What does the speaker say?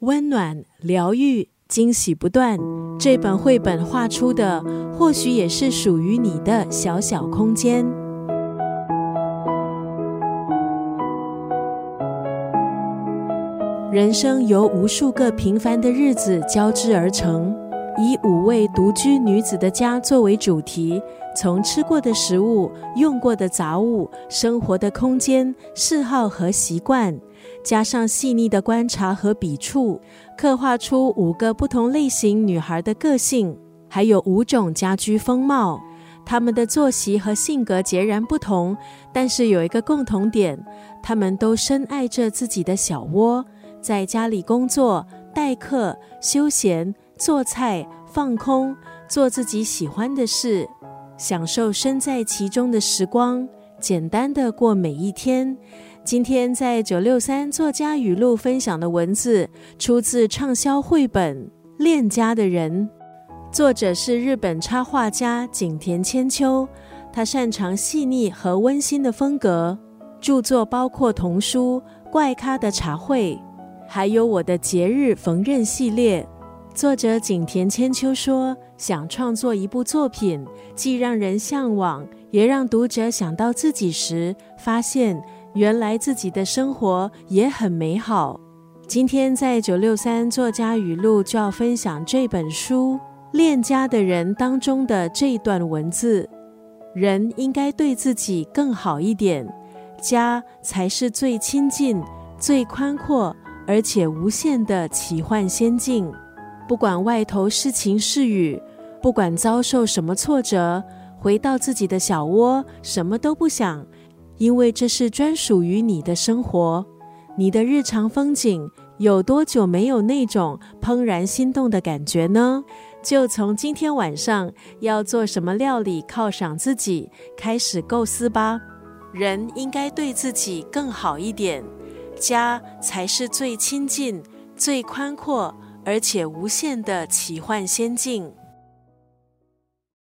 温暖、疗愈、惊喜不断。这本绘本画出的，或许也是属于你的小小空间。人生由无数个平凡的日子交织而成，以五位独居女子的家作为主题，从吃过的食物、用过的杂物、生活的空间、嗜好和习惯，加上细腻的观察和笔触，刻画出五个不同类型女孩的个性，还有五种家居风貌。她们的作息和性格截然不同，但是有一个共同点，她们都深爱着自己的小窝。在家里工作、待客、休闲、做菜、放空，做自己喜欢的事，享受身在其中的时光，简单的过每一天。今天在九六三作家语录分享的文字，出自畅销绘本《恋家的人》，作者是日本插画家景田千秋。他擅长细腻和温馨的风格，著作包括童书《怪咖的茶会》。还有我的节日缝纫系列，作者景田千秋说，想创作一部作品，既让人向往，也让读者想到自己时，发现原来自己的生活也很美好。今天在九六三作家语录就要分享这本书《恋家的人》当中的这一段文字：人应该对自己更好一点，家才是最亲近、最宽阔。而且无限的奇幻仙境，不管外头是晴是雨，不管遭受什么挫折，回到自己的小窝，什么都不想，因为这是专属于你的生活。你的日常风景有多久没有那种怦然心动的感觉呢？就从今天晚上要做什么料理犒赏自己开始构思吧。人应该对自己更好一点。家才是最亲近、最宽阔，而且无限的奇幻仙境。